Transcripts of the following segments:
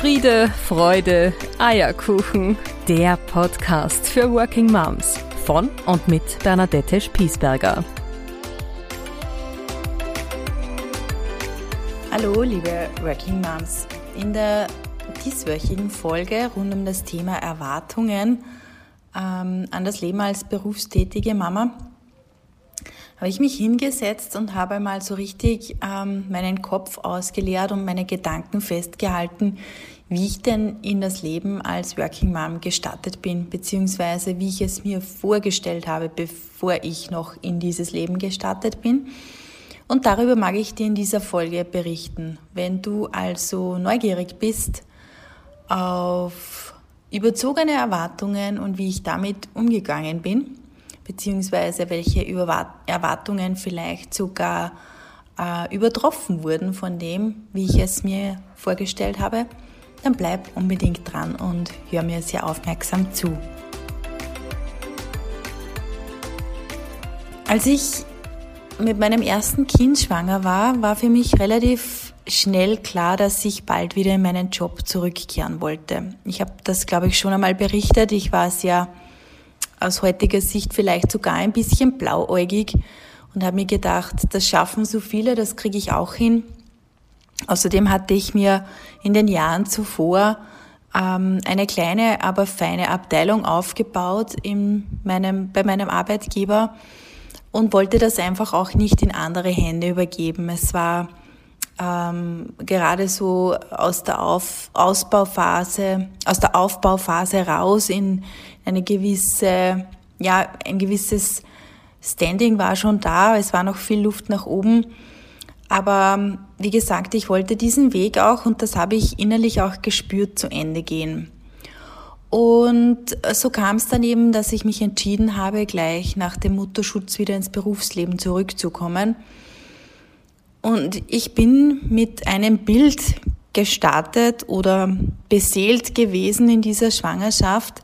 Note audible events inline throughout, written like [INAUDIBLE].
Friede, Freude, Eierkuchen. Der Podcast für Working Moms von und mit Bernadette Spiesberger. Hallo, liebe Working Moms. In der dieswöchigen Folge rund um das Thema Erwartungen ähm, an das Leben als berufstätige Mama habe ich mich hingesetzt und habe mal so richtig ähm, meinen Kopf ausgeleert und meine Gedanken festgehalten, wie ich denn in das Leben als Working Mom gestartet bin, beziehungsweise wie ich es mir vorgestellt habe, bevor ich noch in dieses Leben gestartet bin. Und darüber mag ich dir in dieser Folge berichten. Wenn du also neugierig bist auf überzogene Erwartungen und wie ich damit umgegangen bin, beziehungsweise welche Erwartungen vielleicht sogar äh, übertroffen wurden von dem, wie ich es mir vorgestellt habe, dann bleib unbedingt dran und hör mir sehr aufmerksam zu. Als ich mit meinem ersten Kind schwanger war, war für mich relativ schnell klar, dass ich bald wieder in meinen Job zurückkehren wollte. Ich habe das, glaube ich, schon einmal berichtet. Ich war sehr aus heutiger Sicht vielleicht sogar ein bisschen blauäugig und habe mir gedacht, das schaffen so viele, das kriege ich auch hin. Außerdem hatte ich mir in den Jahren zuvor ähm, eine kleine, aber feine Abteilung aufgebaut in meinem, bei meinem Arbeitgeber und wollte das einfach auch nicht in andere Hände übergeben. Es war ähm, gerade so aus der Auf Ausbauphase, aus der Aufbauphase raus in eine gewisse, ja, ein gewisses Standing war schon da, es war noch viel Luft nach oben. Aber wie gesagt, ich wollte diesen Weg auch, und das habe ich innerlich auch gespürt, zu Ende gehen. Und so kam es dann eben, dass ich mich entschieden habe, gleich nach dem Mutterschutz wieder ins Berufsleben zurückzukommen und ich bin mit einem Bild gestartet oder beseelt gewesen in dieser Schwangerschaft,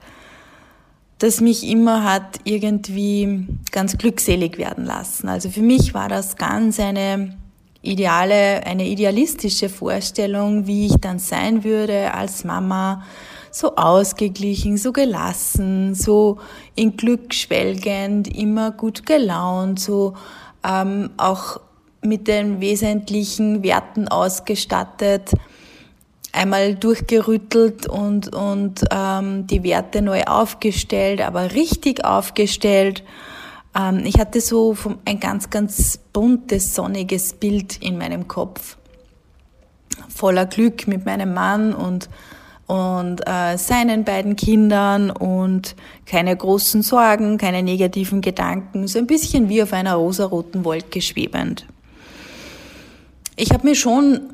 das mich immer hat irgendwie ganz glückselig werden lassen. Also für mich war das ganz eine ideale, eine idealistische Vorstellung, wie ich dann sein würde als Mama, so ausgeglichen, so gelassen, so in Glück schwelgend, immer gut gelaunt, so ähm, auch mit den wesentlichen Werten ausgestattet, einmal durchgerüttelt und, und ähm, die Werte neu aufgestellt, aber richtig aufgestellt. Ähm, ich hatte so ein ganz, ganz buntes, sonniges Bild in meinem Kopf. Voller Glück mit meinem Mann und, und äh, seinen beiden Kindern und keine großen Sorgen, keine negativen Gedanken, so ein bisschen wie auf einer rosaroten Wolke schwebend. Ich habe mir schon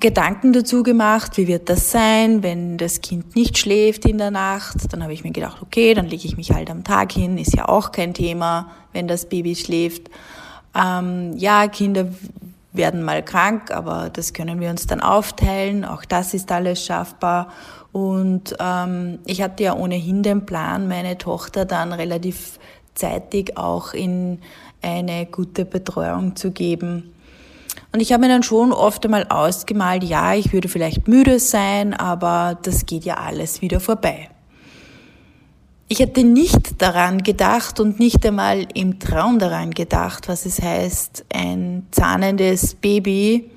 Gedanken dazu gemacht, wie wird das sein, wenn das Kind nicht schläft in der Nacht. Dann habe ich mir gedacht, okay, dann lege ich mich halt am Tag hin, ist ja auch kein Thema, wenn das Baby schläft. Ähm, ja, Kinder werden mal krank, aber das können wir uns dann aufteilen. Auch das ist alles schaffbar. Und ähm, ich hatte ja ohnehin den Plan, meine Tochter dann relativ zeitig auch in eine gute Betreuung zu geben. Und ich habe mir dann schon oft einmal ausgemalt, ja, ich würde vielleicht müde sein, aber das geht ja alles wieder vorbei. Ich hätte nicht daran gedacht und nicht einmal im Traum daran gedacht, was es heißt, ein zahnendes Baby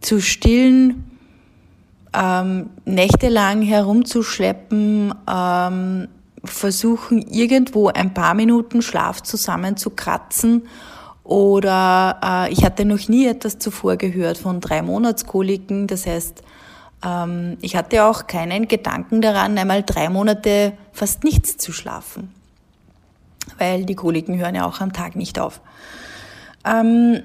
zu stillen, ähm, nächtelang herumzuschleppen, ähm, versuchen irgendwo ein paar Minuten Schlaf zusammenzukratzen oder äh, ich hatte noch nie etwas zuvor gehört von drei Monatskoliken. Das heißt, ähm, ich hatte auch keinen Gedanken daran, einmal drei Monate fast nichts zu schlafen. Weil die Koliken hören ja auch am Tag nicht auf. Ähm,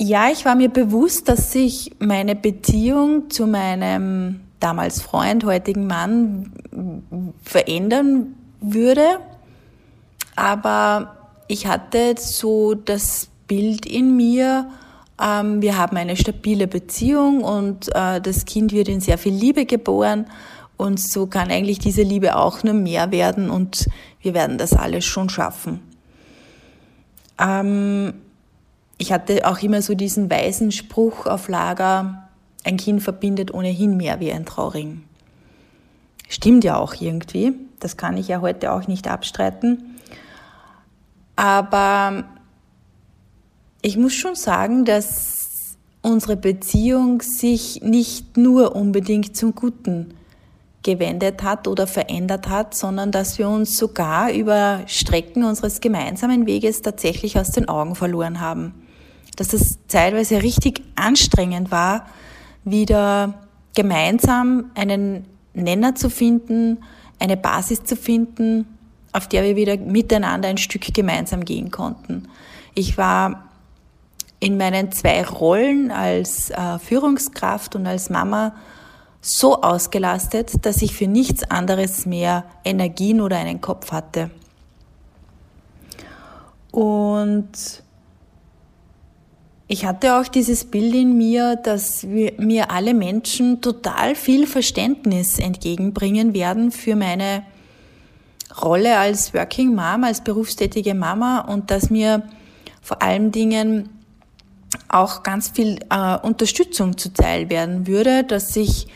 ja, ich war mir bewusst, dass sich meine Beziehung zu meinem damals Freund, heutigen Mann verändern würde. Aber ich hatte so das Bild in mir, ähm, wir haben eine stabile Beziehung und äh, das Kind wird in sehr viel Liebe geboren und so kann eigentlich diese Liebe auch nur mehr werden und wir werden das alles schon schaffen. Ähm, ich hatte auch immer so diesen weisen Spruch auf Lager, ein Kind verbindet ohnehin mehr wie ein Trauring. Stimmt ja auch irgendwie. Das kann ich ja heute auch nicht abstreiten. Aber ich muss schon sagen, dass unsere Beziehung sich nicht nur unbedingt zum Guten gewendet hat oder verändert hat, sondern dass wir uns sogar über Strecken unseres gemeinsamen Weges tatsächlich aus den Augen verloren haben. Dass es zeitweise richtig anstrengend war, wieder gemeinsam einen Nenner zu finden, eine Basis zu finden, auf der wir wieder miteinander ein Stück gemeinsam gehen konnten. Ich war in meinen zwei Rollen als äh, Führungskraft und als Mama so ausgelastet, dass ich für nichts anderes mehr Energien oder einen Kopf hatte. Und ich hatte auch dieses Bild in mir, dass wir, mir alle Menschen total viel Verständnis entgegenbringen werden für meine Rolle als Working Mom, als berufstätige Mama und dass mir vor allen Dingen auch ganz viel äh, Unterstützung zuteil werden würde, dass ich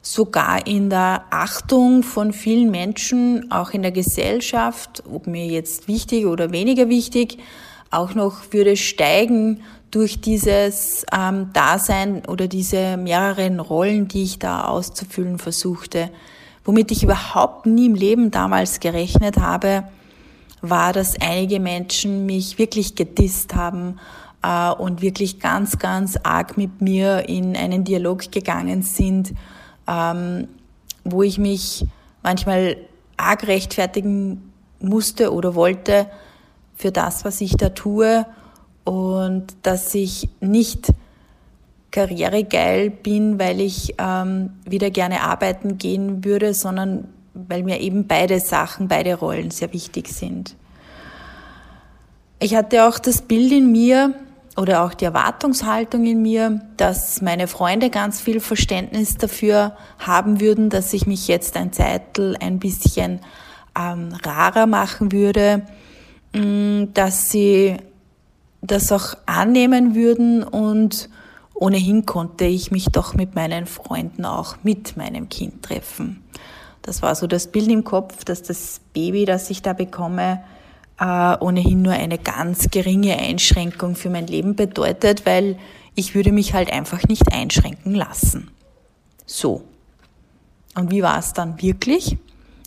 sogar in der Achtung von vielen Menschen, auch in der Gesellschaft, ob mir jetzt wichtig oder weniger wichtig, auch noch würde steigen durch dieses ähm, Dasein oder diese mehreren Rollen, die ich da auszufüllen versuchte. Womit ich überhaupt nie im Leben damals gerechnet habe, war, dass einige Menschen mich wirklich gedisst haben äh, und wirklich ganz, ganz arg mit mir in einen Dialog gegangen sind, ähm, wo ich mich manchmal arg rechtfertigen musste oder wollte für das, was ich da tue. Und dass ich nicht karrieregeil bin, weil ich ähm, wieder gerne arbeiten gehen würde, sondern weil mir eben beide Sachen, beide Rollen sehr wichtig sind. Ich hatte auch das Bild in mir oder auch die Erwartungshaltung in mir, dass meine Freunde ganz viel Verständnis dafür haben würden, dass ich mich jetzt ein Zeitel ein bisschen ähm, rarer machen würde, mm, dass sie das auch annehmen würden und ohnehin konnte ich mich doch mit meinen Freunden auch mit meinem Kind treffen. Das war so das Bild im Kopf, dass das Baby, das ich da bekomme, äh, ohnehin nur eine ganz geringe Einschränkung für mein Leben bedeutet, weil ich würde mich halt einfach nicht einschränken lassen. So. Und wie war es dann wirklich?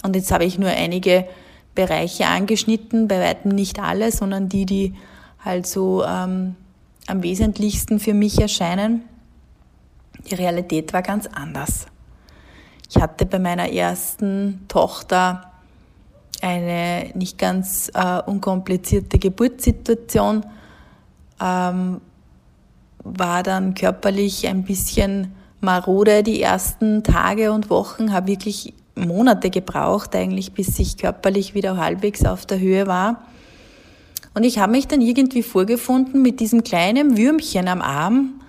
Und jetzt habe ich nur einige Bereiche angeschnitten, bei weitem nicht alle, sondern die, die halt so ähm, am wesentlichsten für mich erscheinen. Die Realität war ganz anders. Ich hatte bei meiner ersten Tochter eine nicht ganz äh, unkomplizierte Geburtssituation, ähm, war dann körperlich ein bisschen marode die ersten Tage und Wochen, habe wirklich Monate gebraucht eigentlich, bis ich körperlich wieder halbwegs auf der Höhe war. Und ich habe mich dann irgendwie vorgefunden mit diesem kleinen Würmchen am Arm,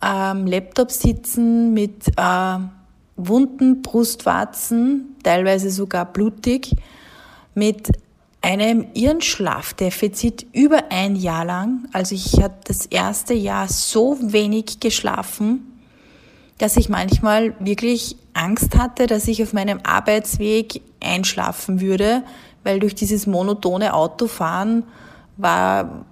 am Laptop sitzen mit äh, wunden Brustwarzen, teilweise sogar blutig, mit einem Irrenschlafdefizit über ein Jahr lang. Also ich hatte das erste Jahr so wenig geschlafen, dass ich manchmal wirklich Angst hatte, dass ich auf meinem Arbeitsweg einschlafen würde, weil durch dieses monotone Autofahren war,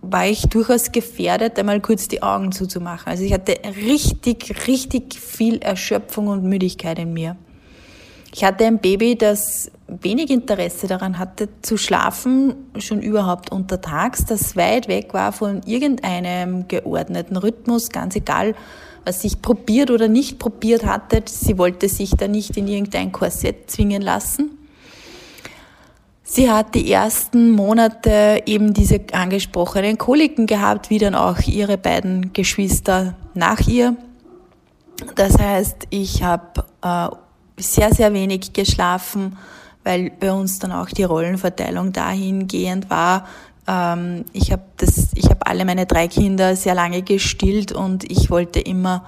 war ich durchaus gefährdet, einmal kurz die Augen zuzumachen. Also ich hatte richtig, richtig viel Erschöpfung und Müdigkeit in mir. Ich hatte ein Baby, das wenig Interesse daran hatte, zu schlafen, schon überhaupt untertags, das weit weg war von irgendeinem geordneten Rhythmus, ganz egal, was ich probiert oder nicht probiert hatte. Sie wollte sich da nicht in irgendein Korsett zwingen lassen. Sie hat die ersten Monate eben diese angesprochenen Koliken gehabt, wie dann auch ihre beiden Geschwister nach ihr. Das heißt, ich habe äh, sehr, sehr wenig geschlafen, weil bei uns dann auch die Rollenverteilung dahingehend war. Ähm, ich habe hab alle meine drei Kinder sehr lange gestillt und ich wollte immer,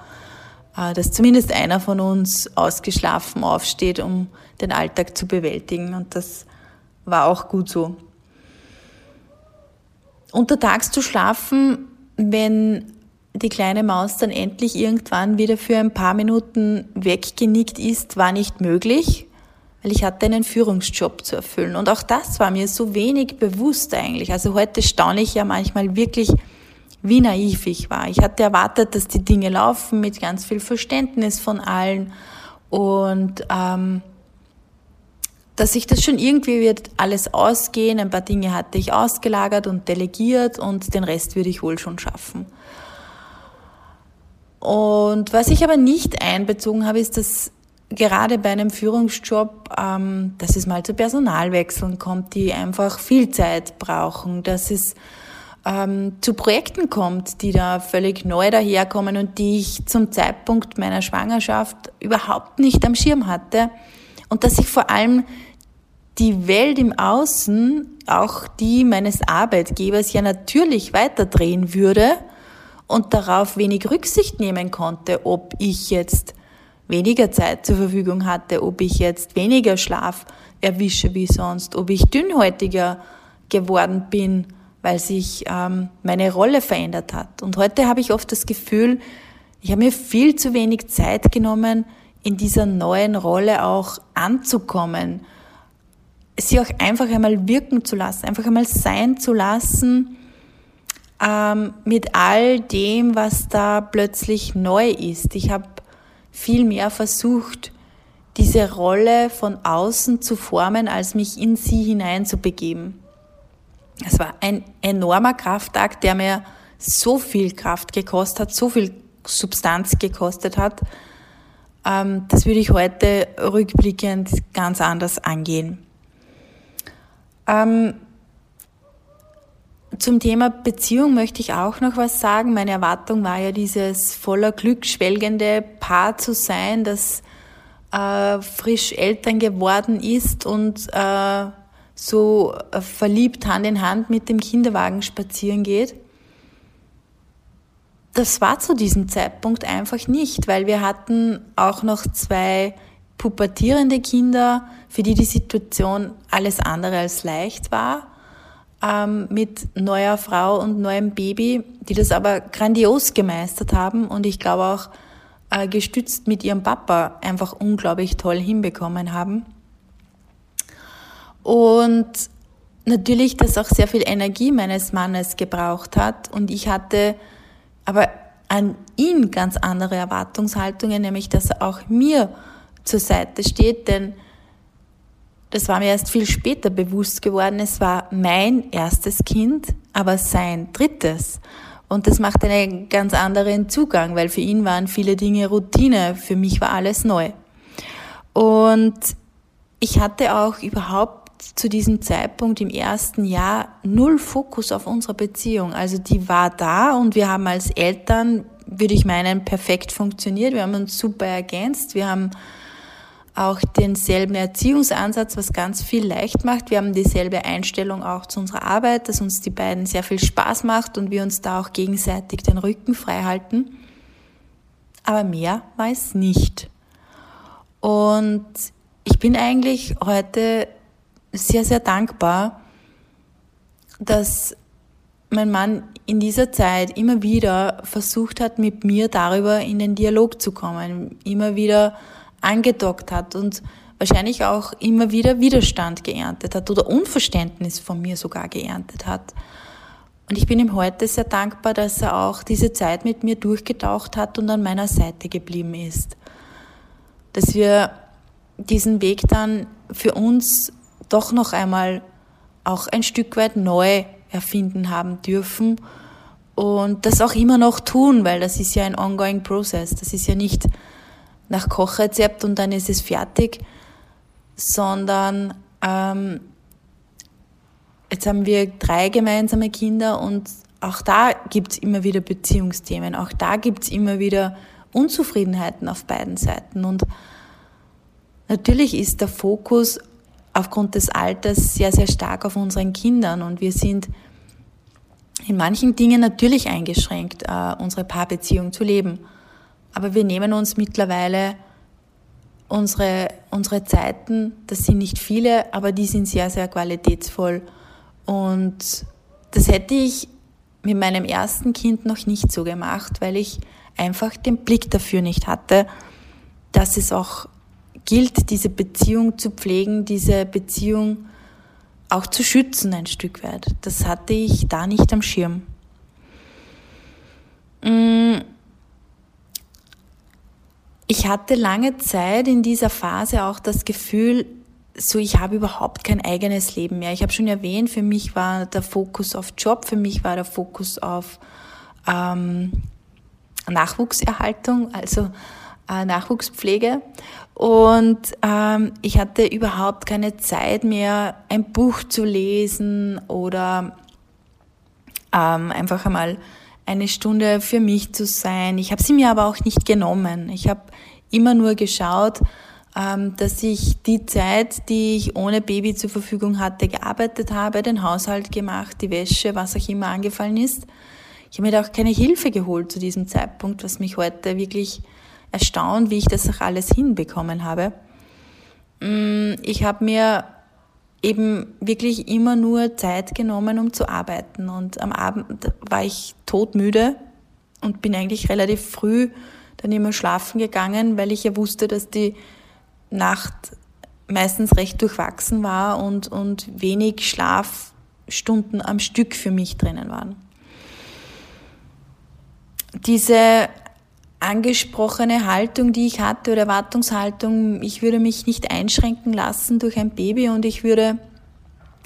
äh, dass zumindest einer von uns ausgeschlafen aufsteht, um den Alltag zu bewältigen. Und das war auch gut so. Untertags zu schlafen, wenn die kleine Maus dann endlich irgendwann wieder für ein paar Minuten weggenickt ist, war nicht möglich, weil ich hatte einen Führungsjob zu erfüllen. Und auch das war mir so wenig bewusst eigentlich. Also heute staune ich ja manchmal wirklich, wie naiv ich war. Ich hatte erwartet, dass die Dinge laufen mit ganz viel Verständnis von allen und ähm, dass sich das schon irgendwie wird alles ausgehen. Ein paar Dinge hatte ich ausgelagert und delegiert und den Rest würde ich wohl schon schaffen. Und was ich aber nicht einbezogen habe, ist, dass gerade bei einem Führungsjob, ähm, dass es mal zu Personalwechseln kommt, die einfach viel Zeit brauchen, dass es ähm, zu Projekten kommt, die da völlig neu daherkommen und die ich zum Zeitpunkt meiner Schwangerschaft überhaupt nicht am Schirm hatte und dass ich vor allem die Welt im Außen, auch die meines Arbeitgebers, ja natürlich weiterdrehen würde und darauf wenig Rücksicht nehmen konnte, ob ich jetzt weniger Zeit zur Verfügung hatte, ob ich jetzt weniger Schlaf erwische wie sonst, ob ich dünnhäutiger geworden bin, weil sich ähm, meine Rolle verändert hat. Und heute habe ich oft das Gefühl, ich habe mir viel zu wenig Zeit genommen, in dieser neuen Rolle auch anzukommen, sie auch einfach einmal wirken zu lassen, einfach einmal sein zu lassen ähm, mit all dem, was da plötzlich neu ist. Ich habe viel mehr versucht, diese Rolle von außen zu formen, als mich in sie hineinzubegeben. Es war ein enormer Kraftakt, der mir so viel Kraft gekostet hat, so viel Substanz gekostet hat. Ähm, das würde ich heute rückblickend ganz anders angehen. Ähm, zum Thema Beziehung möchte ich auch noch was sagen. Meine Erwartung war ja dieses voller Glück schwelgende Paar zu sein, das äh, frisch Eltern geworden ist und äh, so äh, verliebt Hand in Hand mit dem Kinderwagen spazieren geht. Das war zu diesem Zeitpunkt einfach nicht, weil wir hatten auch noch zwei pubertierende Kinder, für die die Situation alles andere als leicht war, ähm, mit neuer Frau und neuem Baby, die das aber grandios gemeistert haben und ich glaube auch äh, gestützt mit ihrem Papa einfach unglaublich toll hinbekommen haben. Und natürlich, dass auch sehr viel Energie meines Mannes gebraucht hat und ich hatte aber an ihn ganz andere Erwartungshaltungen, nämlich dass er auch mir zur Seite steht, denn das war mir erst viel später bewusst geworden. Es war mein erstes Kind, aber sein drittes. Und das macht einen ganz anderen Zugang, weil für ihn waren viele Dinge Routine, für mich war alles neu. Und ich hatte auch überhaupt zu diesem Zeitpunkt im ersten Jahr null Fokus auf unsere Beziehung. Also die war da und wir haben als Eltern, würde ich meinen, perfekt funktioniert. Wir haben uns super ergänzt. Wir haben auch denselben Erziehungsansatz, was ganz viel leicht macht. Wir haben dieselbe Einstellung auch zu unserer Arbeit, dass uns die beiden sehr viel Spaß macht und wir uns da auch gegenseitig den Rücken frei halten. Aber mehr war es nicht. Und ich bin eigentlich heute sehr, sehr dankbar, dass mein Mann in dieser Zeit immer wieder versucht hat, mit mir darüber in den Dialog zu kommen, immer wieder angedockt hat und wahrscheinlich auch immer wieder Widerstand geerntet hat oder Unverständnis von mir sogar geerntet hat. Und ich bin ihm heute sehr dankbar, dass er auch diese Zeit mit mir durchgetaucht hat und an meiner Seite geblieben ist. Dass wir diesen Weg dann für uns doch noch einmal auch ein Stück weit neu erfinden haben dürfen und das auch immer noch tun, weil das ist ja ein ongoing process. Das ist ja nicht nach Kochrezept und dann ist es fertig, sondern ähm, jetzt haben wir drei gemeinsame Kinder und auch da gibt es immer wieder Beziehungsthemen, auch da gibt es immer wieder Unzufriedenheiten auf beiden Seiten. Und natürlich ist der Fokus aufgrund des Alters sehr, sehr stark auf unseren Kindern und wir sind in manchen Dingen natürlich eingeschränkt, äh, unsere Paarbeziehung zu leben. Aber wir nehmen uns mittlerweile unsere, unsere Zeiten, das sind nicht viele, aber die sind sehr, sehr qualitätsvoll. Und das hätte ich mit meinem ersten Kind noch nicht so gemacht, weil ich einfach den Blick dafür nicht hatte, dass es auch gilt, diese Beziehung zu pflegen, diese Beziehung auch zu schützen ein Stück weit. Das hatte ich da nicht am Schirm. Mm. Ich hatte lange Zeit in dieser Phase auch das Gefühl, so ich habe überhaupt kein eigenes Leben mehr. Ich habe schon erwähnt, für mich war der Fokus auf Job, für mich war der Fokus auf ähm, Nachwuchserhaltung, also äh, Nachwuchspflege. Und ähm, ich hatte überhaupt keine Zeit mehr, ein Buch zu lesen oder ähm, einfach einmal eine Stunde für mich zu sein. Ich habe sie mir aber auch nicht genommen. Ich habe immer nur geschaut, ähm, dass ich die Zeit, die ich ohne Baby zur Verfügung hatte, gearbeitet habe, den Haushalt gemacht, die Wäsche, was auch immer angefallen ist. Ich habe mir da auch keine Hilfe geholt zu diesem Zeitpunkt, was mich heute wirklich erstaunt, wie ich das auch alles hinbekommen habe. Mm, ich habe mir eben wirklich immer nur Zeit genommen, um zu arbeiten. Und am Abend war ich todmüde und bin eigentlich relativ früh dann immer schlafen gegangen, weil ich ja wusste, dass die Nacht meistens recht durchwachsen war und, und wenig Schlafstunden am Stück für mich drinnen waren. Diese angesprochene Haltung, die ich hatte oder Erwartungshaltung, ich würde mich nicht einschränken lassen durch ein Baby und ich würde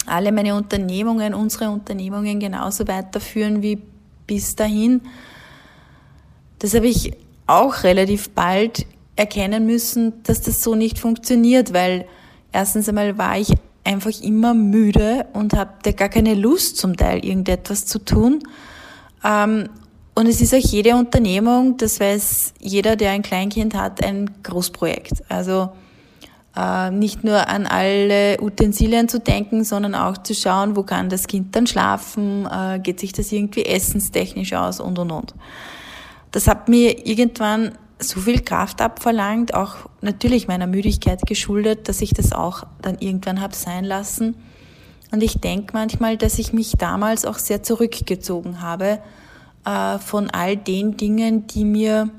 alle meine Unternehmungen, unsere Unternehmungen genauso weiterführen wie bis dahin. Das habe ich auch relativ bald erkennen müssen, dass das so nicht funktioniert, weil erstens einmal war ich einfach immer müde und hatte gar keine Lust zum Teil irgendetwas zu tun. Und es ist auch jede Unternehmung, das weiß jeder, der ein Kleinkind hat, ein Großprojekt. Also äh, nicht nur an alle Utensilien zu denken, sondern auch zu schauen, wo kann das Kind dann schlafen, äh, geht sich das irgendwie essenstechnisch aus und und und. Das hat mir irgendwann so viel Kraft abverlangt, auch natürlich meiner Müdigkeit geschuldet, dass ich das auch dann irgendwann habe sein lassen. Und ich denke manchmal, dass ich mich damals auch sehr zurückgezogen habe äh, von all den Dingen, die mir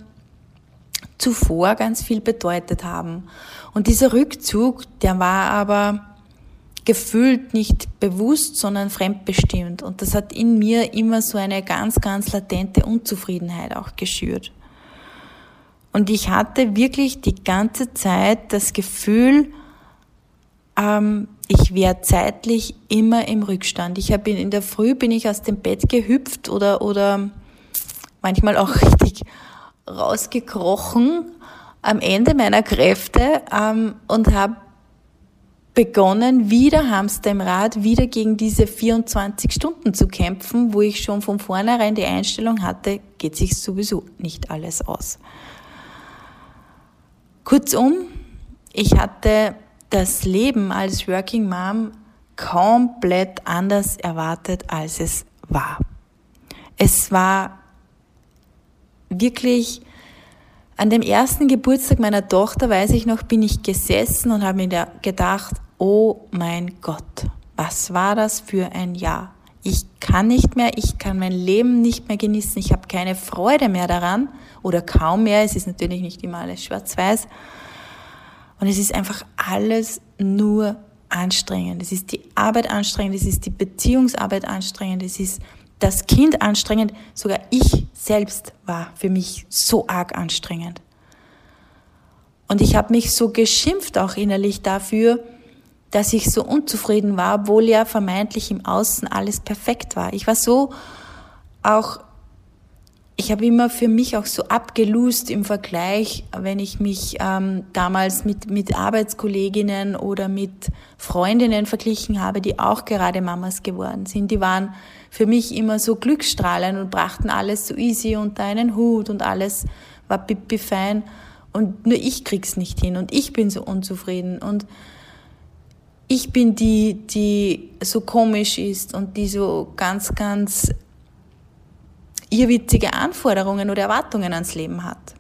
zuvor ganz viel bedeutet haben. Und dieser Rückzug, der war aber gefühlt nicht bewusst, sondern fremdbestimmt. Und das hat in mir immer so eine ganz, ganz latente Unzufriedenheit auch geschürt. Und ich hatte wirklich die ganze Zeit das Gefühl, ähm, ich wäre zeitlich immer im Rückstand. Ich habe in der Früh bin ich aus dem Bett gehüpft oder oder manchmal auch [LAUGHS] richtig rausgekrochen am Ende meiner Kräfte ähm, und habe begonnen, wieder Hamster im Rad, wieder gegen diese 24 Stunden zu kämpfen, wo ich schon von vornherein die Einstellung hatte, geht sich sowieso nicht alles aus. Kurzum, ich hatte das Leben als Working Mom komplett anders erwartet, als es war. Es war wirklich an dem ersten Geburtstag meiner Tochter, weiß ich noch, bin ich gesessen und habe mir gedacht, oh mein Gott, was war das für ein Jahr? Ich kann nicht mehr, ich kann mein Leben nicht mehr genießen, ich habe keine Freude mehr daran oder kaum mehr. Es ist natürlich nicht immer alles schwarz-weiß. Und es ist einfach alles nur anstrengend. Es ist die Arbeit anstrengend, es ist die Beziehungsarbeit anstrengend, es ist das Kind anstrengend. Sogar ich selbst war für mich so arg anstrengend. Und ich habe mich so geschimpft auch innerlich dafür, dass ich so unzufrieden war, obwohl ja vermeintlich im Außen alles perfekt war. Ich war so auch ich habe immer für mich auch so abgelust im Vergleich, wenn ich mich ähm, damals mit, mit Arbeitskolleginnen oder mit Freundinnen verglichen habe, die auch gerade Mamas geworden sind. Die waren für mich immer so glücksstrahlend und brachten alles so easy unter einen Hut und alles war pipi fein. Und nur ich krieg's nicht hin und ich bin so unzufrieden und ich bin die, die so komisch ist und die so ganz, ganz irrwitzige Anforderungen oder Erwartungen ans Leben hat.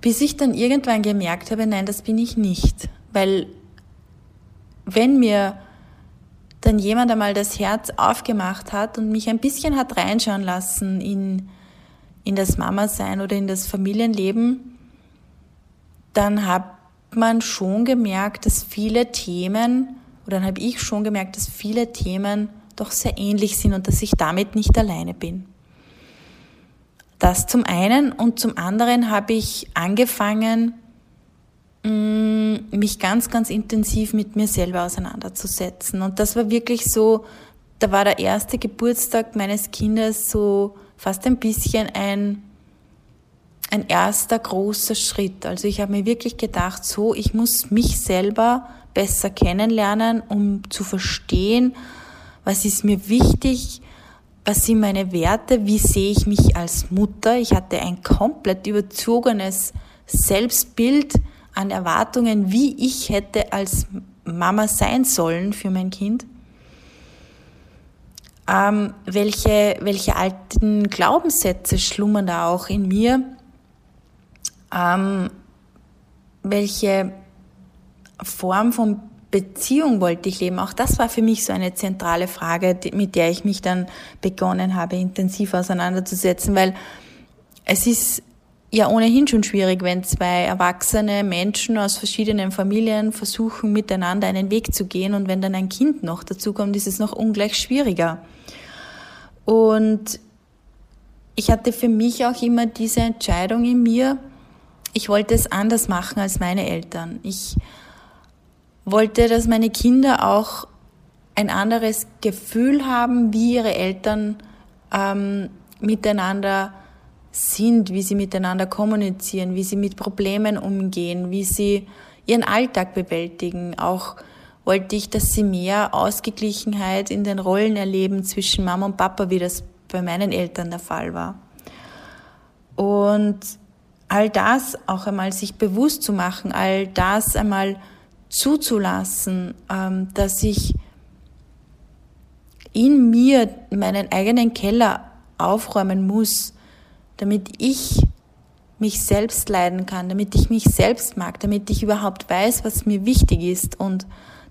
Bis ich dann irgendwann gemerkt habe, nein, das bin ich nicht. Weil wenn mir dann jemand einmal das Herz aufgemacht hat und mich ein bisschen hat reinschauen lassen in, in das Mama-Sein oder in das Familienleben, dann hat man schon gemerkt, dass viele Themen, oder dann habe ich schon gemerkt, dass viele Themen doch sehr ähnlich sind und dass ich damit nicht alleine bin. Das zum einen und zum anderen habe ich angefangen, mm, mich ganz, ganz intensiv mit mir selber auseinanderzusetzen. Und das war wirklich so, da war der erste Geburtstag meines Kindes so fast ein bisschen ein, ein erster großer Schritt. Also ich habe mir wirklich gedacht, so, ich muss mich selber besser kennenlernen, um zu verstehen, was ist mir wichtig, was sind meine Werte, wie sehe ich mich als Mutter. Ich hatte ein komplett überzogenes Selbstbild an Erwartungen, wie ich hätte als Mama sein sollen für mein Kind. Ähm, welche, welche alten Glaubenssätze schlummern da auch in mir? Ähm, welche Form von Beziehung wollte ich leben? Auch das war für mich so eine zentrale Frage, mit der ich mich dann begonnen habe, intensiv auseinanderzusetzen, weil es ist ja ohnehin schon schwierig, wenn zwei erwachsene Menschen aus verschiedenen Familien versuchen, miteinander einen Weg zu gehen und wenn dann ein Kind noch dazu kommt, ist es noch ungleich schwieriger. Und ich hatte für mich auch immer diese Entscheidung in mir, ich wollte es anders machen als meine Eltern. Ich wollte, dass meine Kinder auch ein anderes Gefühl haben, wie ihre Eltern ähm, miteinander sind, wie sie miteinander kommunizieren, wie sie mit Problemen umgehen, wie sie ihren Alltag bewältigen. Auch wollte ich, dass sie mehr Ausgeglichenheit in den Rollen erleben zwischen Mama und Papa, wie das bei meinen Eltern der Fall war. Und all das auch einmal sich bewusst zu machen, all das einmal zuzulassen, ähm, dass ich in mir meinen eigenen Keller aufräumen muss, damit ich mich selbst leiden kann, damit ich mich selbst mag, damit ich überhaupt weiß, was mir wichtig ist und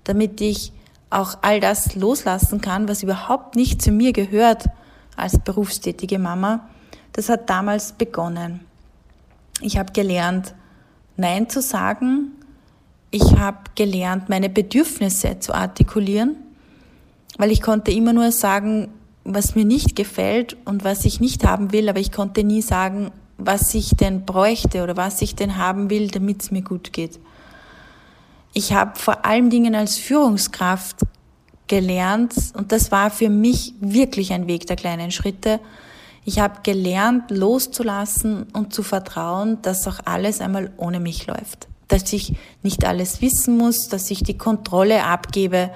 damit ich auch all das loslassen kann, was überhaupt nicht zu mir gehört als berufstätige Mama. Das hat damals begonnen. Ich habe gelernt, Nein zu sagen, ich habe gelernt, meine Bedürfnisse zu artikulieren, weil ich konnte immer nur sagen, was mir nicht gefällt und was ich nicht haben will, aber ich konnte nie sagen, was ich denn bräuchte oder was ich denn haben will, damit es mir gut geht. Ich habe vor allen Dingen als Führungskraft gelernt und das war für mich wirklich ein Weg der kleinen Schritte. Ich habe gelernt, loszulassen und zu vertrauen, dass auch alles einmal ohne mich läuft dass ich nicht alles wissen muss, dass ich die Kontrolle abgebe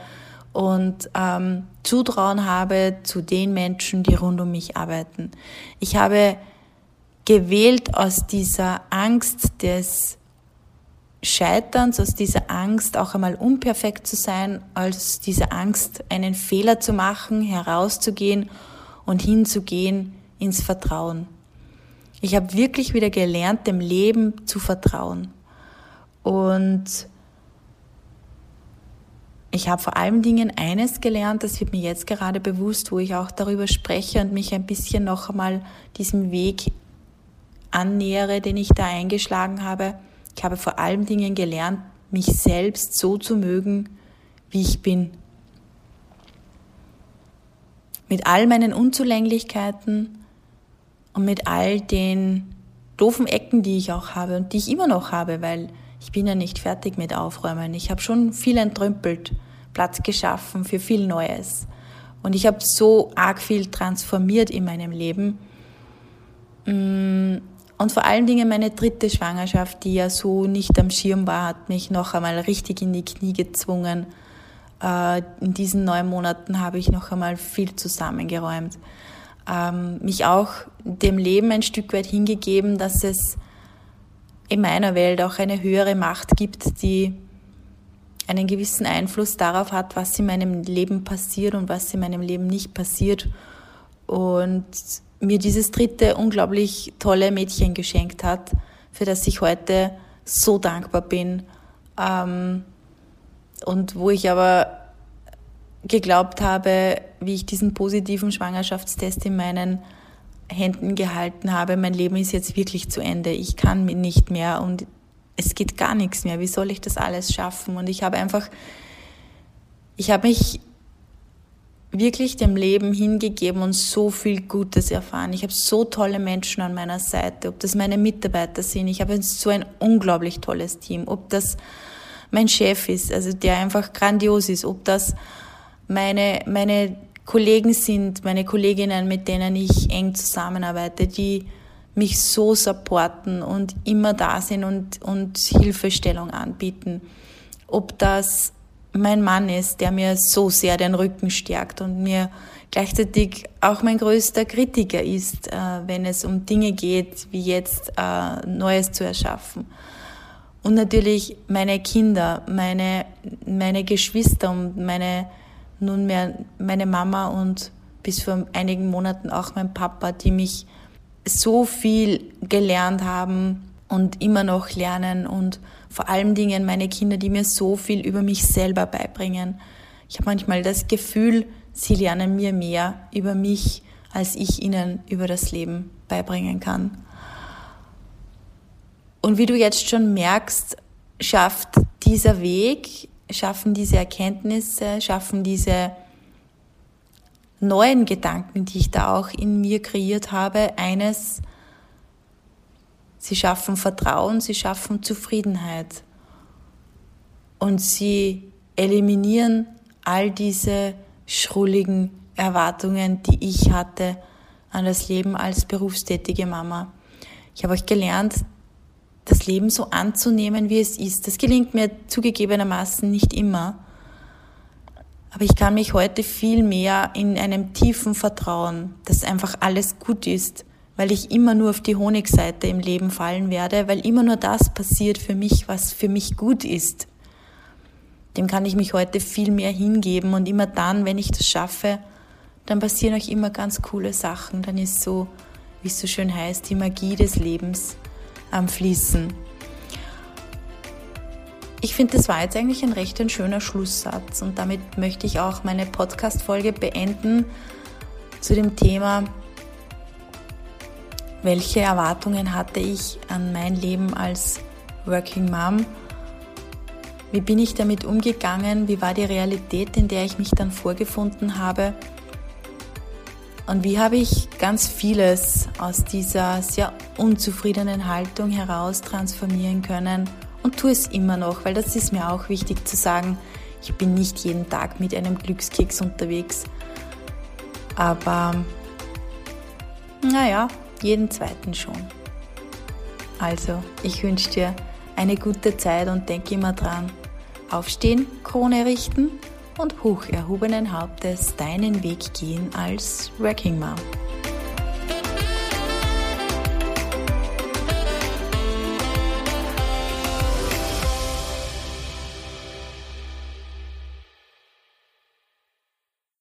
und ähm, Zutrauen habe zu den Menschen, die rund um mich arbeiten. Ich habe gewählt aus dieser Angst des Scheiterns, aus dieser Angst auch einmal unperfekt zu sein, aus dieser Angst einen Fehler zu machen, herauszugehen und hinzugehen ins Vertrauen. Ich habe wirklich wieder gelernt, dem Leben zu vertrauen. Und ich habe vor allen Dingen eines gelernt, das wird mir jetzt gerade bewusst, wo ich auch darüber spreche und mich ein bisschen noch einmal diesem Weg annähere, den ich da eingeschlagen habe. Ich habe vor allen Dingen gelernt, mich selbst so zu mögen, wie ich bin. Mit all meinen Unzulänglichkeiten und mit all den doofen Ecken, die ich auch habe und die ich immer noch habe, weil ich bin ja nicht fertig mit Aufräumen. Ich habe schon viel entrümpelt, Platz geschaffen für viel Neues. Und ich habe so arg viel transformiert in meinem Leben. Mm, und vor allen Dingen meine dritte Schwangerschaft, die ja so nicht am Schirm war, hat mich noch einmal richtig in die Knie gezwungen. Äh, in diesen neun Monaten habe ich noch einmal viel zusammengeräumt. Ähm, mich auch dem Leben ein Stück weit hingegeben, dass es in meiner Welt auch eine höhere Macht gibt, die einen gewissen Einfluss darauf hat, was in meinem Leben passiert und was in meinem Leben nicht passiert. Und mir dieses dritte unglaublich tolle Mädchen geschenkt hat, für das ich heute so dankbar bin. Ähm, und wo ich aber geglaubt habe, wie ich diesen positiven Schwangerschaftstest in meinen Händen gehalten habe, mein Leben ist jetzt wirklich zu Ende. Ich kann nicht mehr und es geht gar nichts mehr. Wie soll ich das alles schaffen? Und ich habe einfach, ich habe mich wirklich dem Leben hingegeben und so viel Gutes erfahren. Ich habe so tolle Menschen an meiner Seite, ob das meine Mitarbeiter sind. Ich habe so ein unglaublich tolles Team, ob das mein Chef ist, also der einfach grandios ist, ob das meine, meine Kollegen sind, meine Kolleginnen, mit denen ich eng zusammenarbeite, die mich so supporten und immer da sind und, und Hilfestellung anbieten. Ob das mein Mann ist, der mir so sehr den Rücken stärkt und mir gleichzeitig auch mein größter Kritiker ist, äh, wenn es um Dinge geht, wie jetzt äh, Neues zu erschaffen. Und natürlich meine Kinder, meine, meine Geschwister und meine, nunmehr meine Mama und bis vor einigen Monaten auch mein Papa, die mich so viel gelernt haben und immer noch lernen und vor allen Dingen meine Kinder, die mir so viel über mich selber beibringen. Ich habe manchmal das Gefühl, sie lernen mir mehr über mich, als ich ihnen über das Leben beibringen kann. Und wie du jetzt schon merkst, schafft dieser Weg, schaffen diese Erkenntnisse, schaffen diese neuen Gedanken, die ich da auch in mir kreiert habe, eines, Sie schaffen Vertrauen, sie schaffen Zufriedenheit. Und sie eliminieren all diese schrulligen Erwartungen, die ich hatte an das Leben als berufstätige Mama. Ich habe euch gelernt, das Leben so anzunehmen, wie es ist. Das gelingt mir zugegebenermaßen nicht immer. Aber ich kann mich heute viel mehr in einem tiefen Vertrauen, dass einfach alles gut ist weil ich immer nur auf die Honigseite im Leben fallen werde, weil immer nur das passiert für mich, was für mich gut ist. Dem kann ich mich heute viel mehr hingeben und immer dann, wenn ich das schaffe, dann passieren auch immer ganz coole Sachen. Dann ist so, wie es so schön heißt, die Magie des Lebens am Fließen. Ich finde, das war jetzt eigentlich ein recht ein schöner Schlusssatz und damit möchte ich auch meine Podcast-Folge beenden zu dem Thema welche Erwartungen hatte ich an mein Leben als Working Mom? Wie bin ich damit umgegangen? Wie war die Realität, in der ich mich dann vorgefunden habe? Und wie habe ich ganz vieles aus dieser sehr unzufriedenen Haltung heraus transformieren können und tue es immer noch, weil das ist mir auch wichtig zu sagen. Ich bin nicht jeden Tag mit einem Glückskeks unterwegs. Aber naja, jeden zweiten schon. Also, ich wünsche dir eine gute Zeit und denke immer dran. Aufstehen, Krone richten und hoch erhobenen Hauptes deinen Weg gehen als Working Mom.